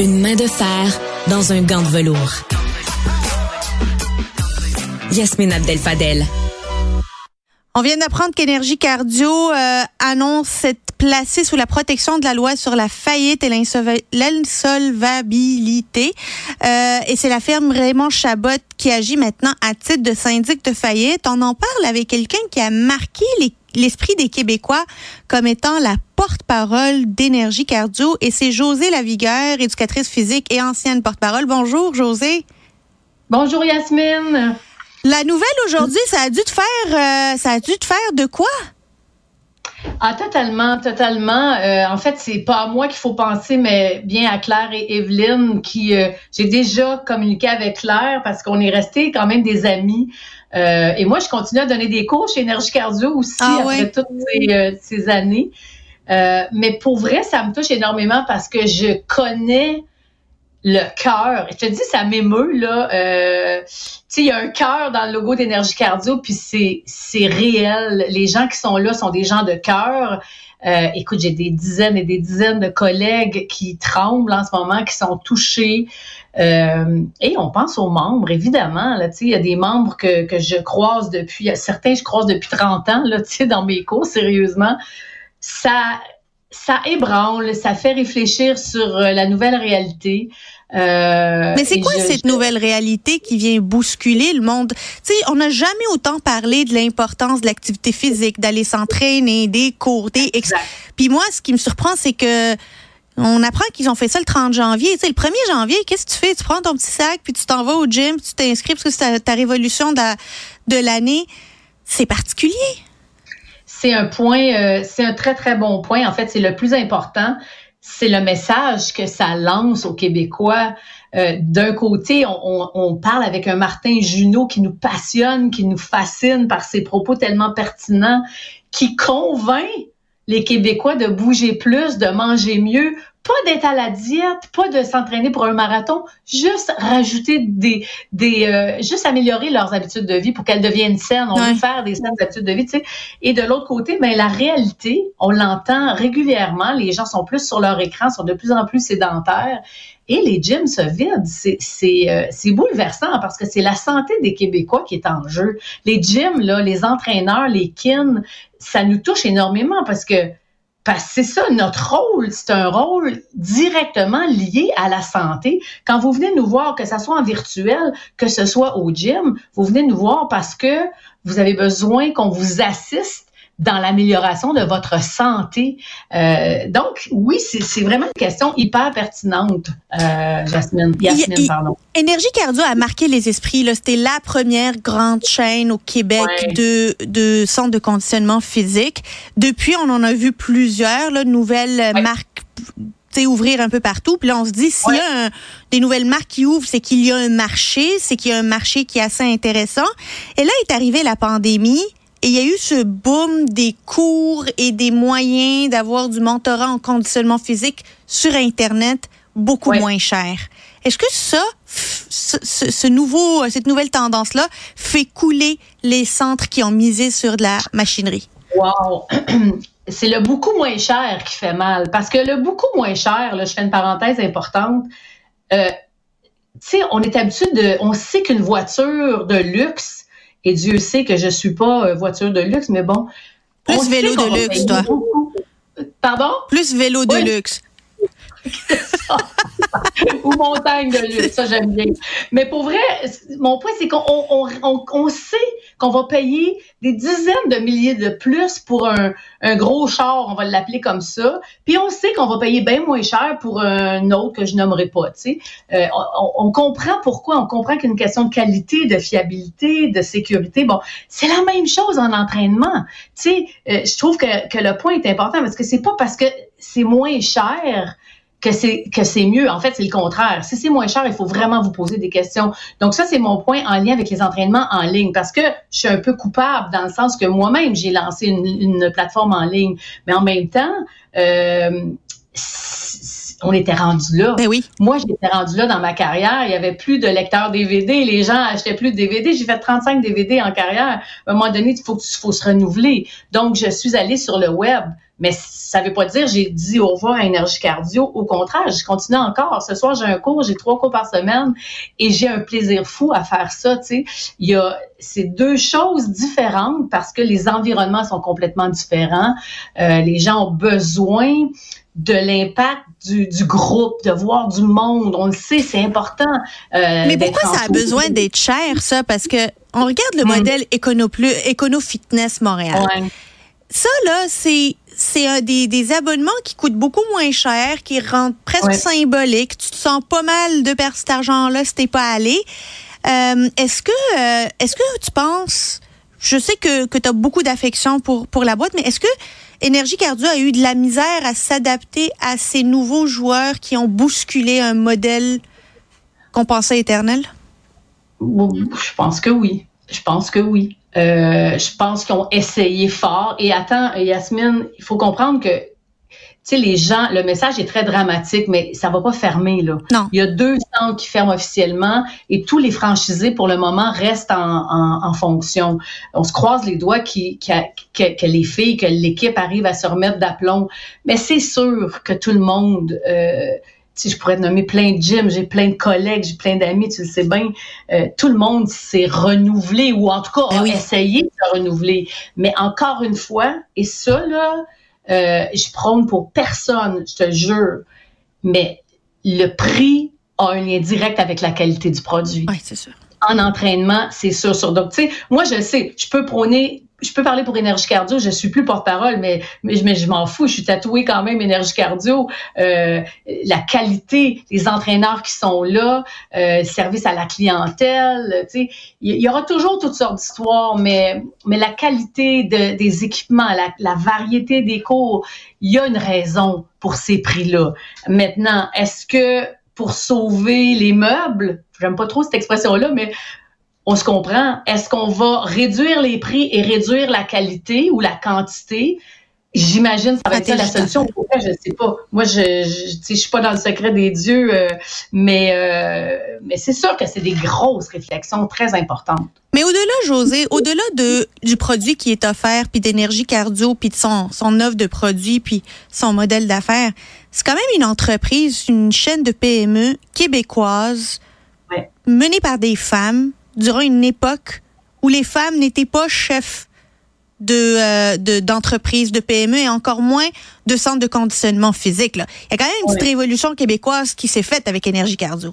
Une main de fer dans un gant de velours. Yasmine Abdel-Fadel. On vient d'apprendre qu'Énergie Cardio euh, annonce s'être placé sous la protection de la loi sur la faillite et l'insolvabilité. Euh, et c'est la firme Raymond Chabot qui agit maintenant à titre de syndic de faillite. On en parle avec quelqu'un qui a marqué l'esprit des Québécois comme étant la porte-parole d'Énergie Cardio. Et c'est Josée Lavigueur, éducatrice physique et ancienne porte-parole. Bonjour, Josée. Bonjour, Yasmine. La nouvelle aujourd'hui, ça a dû te faire, euh, ça a dû te faire de quoi? Ah, totalement, totalement. Euh, en fait, c'est pas à moi qu'il faut penser, mais bien à Claire et Evelyne, qui euh, j'ai déjà communiqué avec Claire parce qu'on est restés quand même des amis. et moi, je continue à donner des cours chez Énergie Cardio aussi ah après toutes ces, ces années. mais pour vrai, ça me touche énormément parce que je connais le cœur. Je te dis, ça m'émeut, là. Euh, tu sais, il y a un cœur dans le logo d'énergie cardio, puis c'est, c'est réel. Les gens qui sont là sont des gens de cœur. Euh, écoute, j'ai des dizaines et des dizaines de collègues qui tremblent en ce moment, qui sont touchés. Euh, et on pense aux membres, évidemment. Là, il y a des membres que, que je croise depuis, certains je croise depuis 30 ans, là, dans mes cours, sérieusement. Ça, ça ébranle, ça fait réfléchir sur euh, la nouvelle réalité. Euh, Mais c'est quoi cette nouvelle réalité qui vient bousculer le monde? Tu sais, on n'a jamais autant parlé de l'importance de l'activité physique, d'aller s'entraîner, des cours, des... Puis moi, ce qui me surprend, c'est que on apprend qu'ils ont fait ça le 30 janvier. Tu sais, le 1er janvier, qu'est-ce que tu fais? Tu prends ton petit sac, puis tu t'en vas au gym, tu t'inscris parce que c'est ta, révolution de l'année. C'est particulier c'est un point, euh, c'est un très, très bon point. En fait, c'est le plus important. C'est le message que ça lance aux Québécois. Euh, d'un côté, on, on, parle avec un Martin Junot qui nous passionne, qui nous fascine par ses propos tellement pertinents, qui convainc les Québécois de bouger plus, de manger mieux pas d'être à la diète, pas de s'entraîner pour un marathon, juste rajouter des, des euh, juste améliorer leurs habitudes de vie pour qu'elles deviennent saines. On veut faire des saines habitudes de vie, tu sais. Et de l'autre côté, mais ben, la réalité, on l'entend régulièrement. Les gens sont plus sur leur écran, sont de plus en plus sédentaires. Et les gyms se vident. C'est, c'est, euh, c'est bouleversant parce que c'est la santé des Québécois qui est en jeu. Les gyms, là, les entraîneurs, les kins, ça nous touche énormément parce que parce c'est ça, notre rôle, c'est un rôle directement lié à la santé. Quand vous venez nous voir, que ce soit en virtuel, que ce soit au gym, vous venez nous voir parce que vous avez besoin qu'on vous assiste dans l'amélioration de votre santé. Euh, donc, oui, c'est vraiment une question hyper pertinente, euh, Jasmine. Yasmine, pardon. Énergie Cardio a marqué les esprits. C'était la première grande chaîne au Québec de, de centres de conditionnement physique. Depuis, on en a vu plusieurs, là, nouvelles marques ouvrir un peu partout. Puis là, on se dit, s'il y a des nouvelles marques qui ouvrent, c'est qu'il y a un marché, c'est qu'il y a un marché qui est assez intéressant. Et là est arrivée la pandémie. Et il y a eu ce boom des cours et des moyens d'avoir du mentorat en conditionnement physique sur Internet beaucoup moins cher. Est-ce que ça, ce, nouveau, cette nouvelle tendance-là fait couler les centres qui ont misé sur de la machinerie? Wow! C'est le beaucoup moins cher qui fait mal. Parce que le beaucoup moins cher, là, je fais une parenthèse importante, euh, tu sais, on est habitué de, on sait qu'une voiture de luxe, et Dieu sait que je suis pas euh, voiture de luxe, mais bon. Plus vélo de luxe, toi. Pardon? Plus vélo de luxe. Ou montagne de luxe, ça j'aime bien. Mais pour vrai, mon point, c'est qu'on on, on, on, sait qu'on va payer des dizaines de milliers de plus pour un, gros char, on va l'appeler comme ça. Puis on sait qu'on va payer bien moins cher pour un autre que je nommerai pas. Tu sais. Euh, on, on, comprend pourquoi. On comprend qu'une question de qualité, de fiabilité, de sécurité. Bon, c'est la même chose en entraînement. Tu sais, euh, je trouve que, que le point est important parce que c'est pas parce que c'est moins cher que c'est que c'est mieux. En fait, c'est le contraire. Si c'est moins cher, il faut vraiment vous poser des questions. Donc ça, c'est mon point en lien avec les entraînements en ligne parce que je suis un peu coupable dans le sens que moi-même j'ai lancé une, plateforme en ligne, mais en même temps. Euh, on était rendu là. Ben oui. Moi, j'étais rendu là dans ma carrière. Il y avait plus de lecteurs DVD. Les gens achetaient plus de DVD. J'ai fait 35 DVD en carrière. À un moment donné, il faut, faut se renouveler. Donc, je suis allée sur le web. Mais ça veut pas dire j'ai dit au revoir à énergie cardio. Au contraire, je continue encore. Ce soir, j'ai un cours, j'ai trois cours par semaine et j'ai un plaisir fou à faire ça. Tu sais, il y a c'est deux choses différentes parce que les environnements sont complètement différents. Euh, les gens ont besoin de l'impact du, du, groupe, de voir du monde. On le sait, c'est important. Euh, Mais pourquoi ça a besoin d'être cher, ça? Parce que on regarde le hmm. modèle Econo, Plus, Econo Fitness Montréal. Ça, là, c'est c'est des, des, abonnements qui coûtent beaucoup moins cher, qui rendent presque symboliques. Tu te sens pas mal de perdre cet argent-là si t'es pas allé. Euh, est-ce que euh, est-ce que tu penses je sais que, que tu as beaucoup d'affection pour, pour la boîte, mais est-ce que Énergie Cardio a eu de la misère à s'adapter à ces nouveaux joueurs qui ont bousculé un modèle qu'on pensait éternel? Je pense que oui. Je pense que oui. Euh, je pense qu'ils ont essayé fort. Et attends, Yasmine, il faut comprendre que tu sais, les gens, le message est très dramatique, mais ça va pas fermer, là. Non. Il y a deux centres qui ferment officiellement et tous les franchisés, pour le moment, restent en, en, fonction. On se croise les doigts qui, que, que, les filles, que l'équipe arrive à se remettre d'aplomb. Mais c'est sûr que tout le monde, euh, si je pourrais te nommer plein de gyms, j'ai plein de collègues, j'ai plein d'amis, tu le sais bien, euh, tout le monde s'est renouvelé ou en tout cas ben a essayé de se renouveler. Mais encore une fois, et ça, là, euh, je prône pour personne, je te jure, mais le prix a un lien direct avec la qualité du produit. Oui, c'est sûr. En entraînement, c'est sûr. sûr. Donc, tu sais, moi, je sais, je peux prôner je peux parler pour énergie cardio, je suis plus porte-parole, mais, je m'en fous, je suis tatouée quand même énergie cardio. Euh, la qualité des entraîneurs qui sont là, euh, service à la clientèle, tu sais, il y, aura toujours toutes sortes d'histoires, mais, mais la qualité de, des équipements, la, la variété des cours, il y a une raison pour ces prix-là. Maintenant, est-ce que pour sauver les meubles, j'aime pas trop cette expression-là, mais on se comprend. Est-ce qu'on va réduire les prix et réduire la qualité ou la quantité? J'imagine que ça va être la solution. Pourquoi, je sais pas. Moi, je, je, je suis pas dans le secret des dieux, euh, mais, euh, mais c'est sûr que c'est des grosses réflexions très importantes. Mais au-delà, José, au-delà de, du produit qui est offert, puis d'énergie cardio, puis de son, son offre de produits, puis son modèle d'affaires, c'est quand même une entreprise, une chaîne de PME québécoise menée par des femmes durant une époque où les femmes n'étaient pas chefs de euh, d'entreprises, de, PME et encore moins de centres de conditionnement physique. Là. Il y a quand même une petite révolution québécoise qui s'est faite avec Énergie Cardio.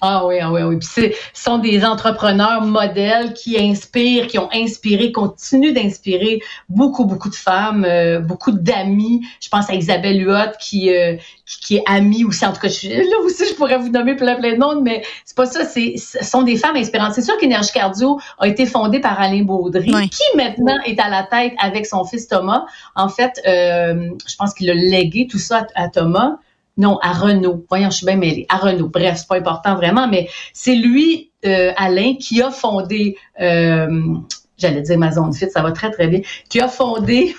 Ah oui, ah oui, oui. Puis ce sont des entrepreneurs modèles qui inspirent, qui ont inspiré, continuent d'inspirer beaucoup, beaucoup de femmes, euh, beaucoup d'amis. Je pense à Isabelle Huot qui, euh, qui, est amie aussi. En tout cas, je, là aussi, je pourrais vous nommer plein, plein de noms, mais c'est pas ça. C'est, ce sont des femmes inspirantes. C'est sûr qu'Énergie Cardio a été fondée par Alain Baudry, qui maintenant est à la tête avec son fils Thomas. En fait, euh, je pense qu'il a légué tout ça à Thomas. Non, à Renault. Voyons, je suis bien mêlée. À Renault. Bref, c'est pas important vraiment, mais c'est lui, euh, Alain, qui a fondé, euh, j'allais dire ma zone fit, ça va très, très bien, qui a fondé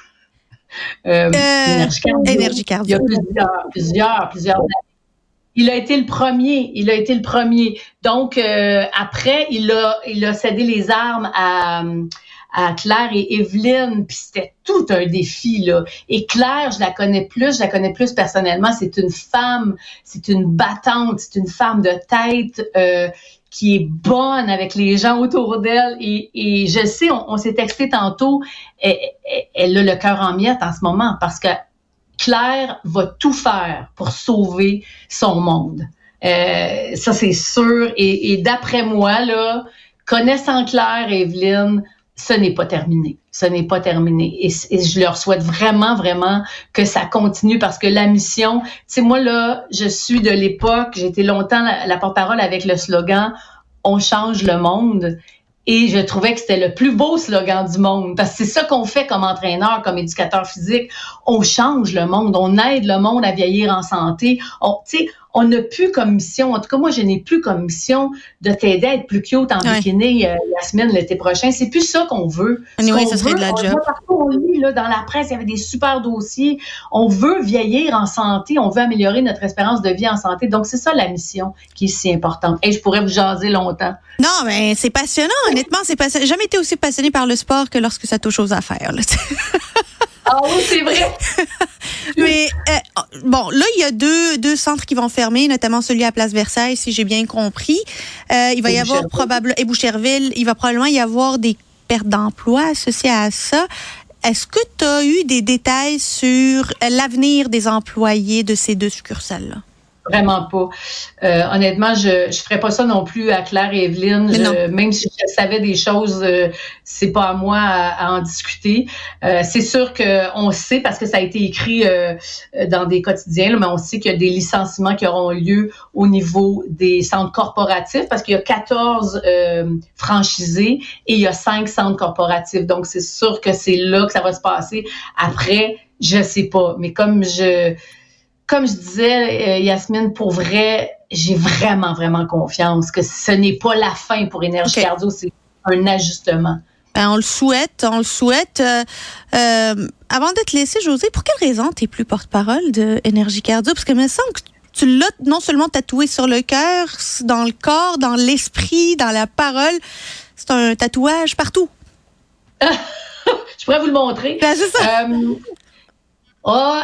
euh, Énergie Cardio. Il y a plusieurs, plusieurs, plusieurs il a été le premier. Il a été le premier. Donc après, il a, il a cédé les armes à, à Claire et Evelyne, puis c'était tout un défi là. Et Claire, je la connais plus, je la connais plus personnellement. C'est une femme, c'est une battante, c'est une femme de tête euh, qui est bonne avec les gens autour d'elle. Et, je sais, on, s'est texté tantôt, elle, elle, a le cœur en miettes en ce moment parce que Claire va tout faire pour sauver son monde. Euh, ça, c'est sûr. Et, et d'après moi, là, connaissant Claire et Evelyne, ce n'est pas terminé. Ce n'est pas terminé. Et, je leur souhaite vraiment, vraiment que ça continue parce que la mission, tu sais, moi, là, je suis de l'époque, j'ai été longtemps la, porte-parole avec le slogan On change le monde. Et je trouvais que c'était le plus beau slogan du monde parce que c'est ça qu'on fait comme entraîneur, comme éducateur physique. On change le monde, on aide le monde à vieillir en santé. On, on n'a plus comme mission, en tout cas moi je n'ai plus comme mission de t'aider à être plus cute en bikini euh, la semaine, l'été prochain. C'est plus ça qu'on veut. Oui, ça serait de la job. on lit là, dans la presse, il y avait des super dossiers. On veut vieillir en santé, on veut améliorer notre espérance de vie en santé. Donc c'est ça la mission qui est si importante. Et je pourrais vous jaser longtemps. Non, mais c'est passionnant. Honnêtement, c'est passionnant. Jamais été aussi passionné par le sport que lorsque ça touche aux affaires. ah oui, c'est vrai. Mais euh, bon, là, il y a deux, deux centres qui vont fermer, notamment celui à Place Versailles, si j'ai bien compris. Euh, il va y avoir probablement, et Boucherville, il va probablement y avoir des pertes d'emploi associées à ça. Est-ce que tu as eu des détails sur l'avenir des employés de ces deux succursales-là? Vraiment pas. Euh, honnêtement, je ne ferais pas ça non plus à Claire et Evelyne. même si je savais des choses, euh, c'est pas à moi à, en discuter. Euh, c'est sûr qu'on sait parce que ça a été écrit euh, dans des quotidiens, mais on sait qu'il y a des licenciements qui auront lieu au niveau des centres corporatifs parce qu'il y a 14 franchisés et il y a 5 centres corporatifs. Donc c'est sûr que c'est là que ça va se passer. Après, je sais pas, mais comme je comme je disais, euh, Yasmine, pour vrai, j'ai vraiment, vraiment confiance que ce n'est pas la fin pour Énergie Cardio, c'est un ajustement. Ben, on le souhaite, on le souhaite. Euh, euh, avant de te laisser, José, pour quelle raison tu n'es plus porte-parole de Énergie Cardio? Parce que me semble que tu l'as non seulement tatoué sur le cœur, dans le corps, dans l'esprit, dans la parole. C'est un tatouage partout. je pourrais vous le montrer. Ben, c'est ça. Oh,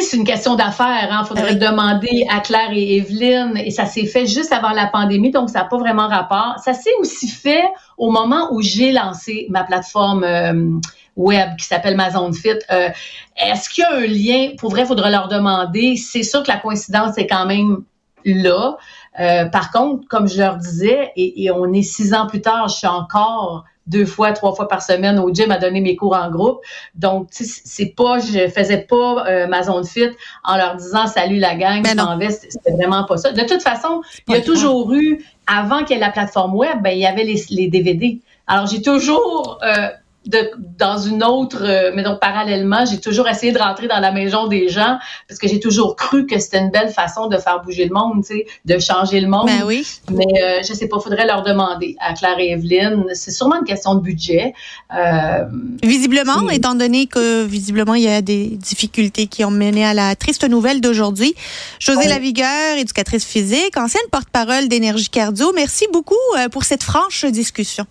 c'est une question d'affaires. Il hein. faudrait demander à Claire et Evelyne. Et ça s'est fait juste avant la pandémie, donc ça n'a pas vraiment rapport. Ça s'est aussi fait au moment où j'ai lancé ma plateforme euh, web qui s'appelle Ma Zone Fit. Euh, est-ce qu'il y a un lien? Pour vrai, il faudrait leur demander. C'est sûr que la coïncidence est quand même là. Euh, par contre, comme je leur disais, et, et, on est six ans plus tard, je suis encore deux fois, trois fois par semaine au gym à donner mes cours en groupe. Donc, c'est pas, je faisais pas euh, ma zone fit en leur disant salut la gang, ben je m'en vais. C'était vraiment pas ça. De toute façon, il y a toujours eu, avant qu'il y ait la plateforme web, ben, il y avait les, les DVD. Alors, j'ai toujours euh, de, dans une autre, euh, mais donc parallèlement, j'ai toujours essayé de rentrer dans la maison des gens parce que j'ai toujours cru que c'était une belle façon de faire bouger le monde, tu sais, de changer le monde. Ben oui. Mais euh, je sais pas, faudrait leur demander à Claire et Evelyne. C'est sûrement une question de budget. Euh, visiblement, étant donné que visiblement il y a des difficultés qui ont mené à la triste nouvelle d'aujourd'hui. José Lavigueur, éducatrice physique, ancienne porte-parole d'énergie cardio. Merci beaucoup euh, pour cette franche discussion.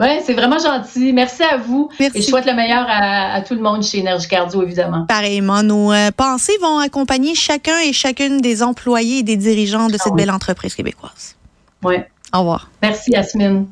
Oui, c'est vraiment gentil. Merci à vous. Merci. Et je souhaite le meilleur à, tout le monde chez Énergie Cardio, évidemment. Pareillement, nos euh, pensées vont accompagner chacun et chacune des employés et des dirigeants de cette ah belle entreprise québécoise. Oui. Au revoir. Merci, Yasmine.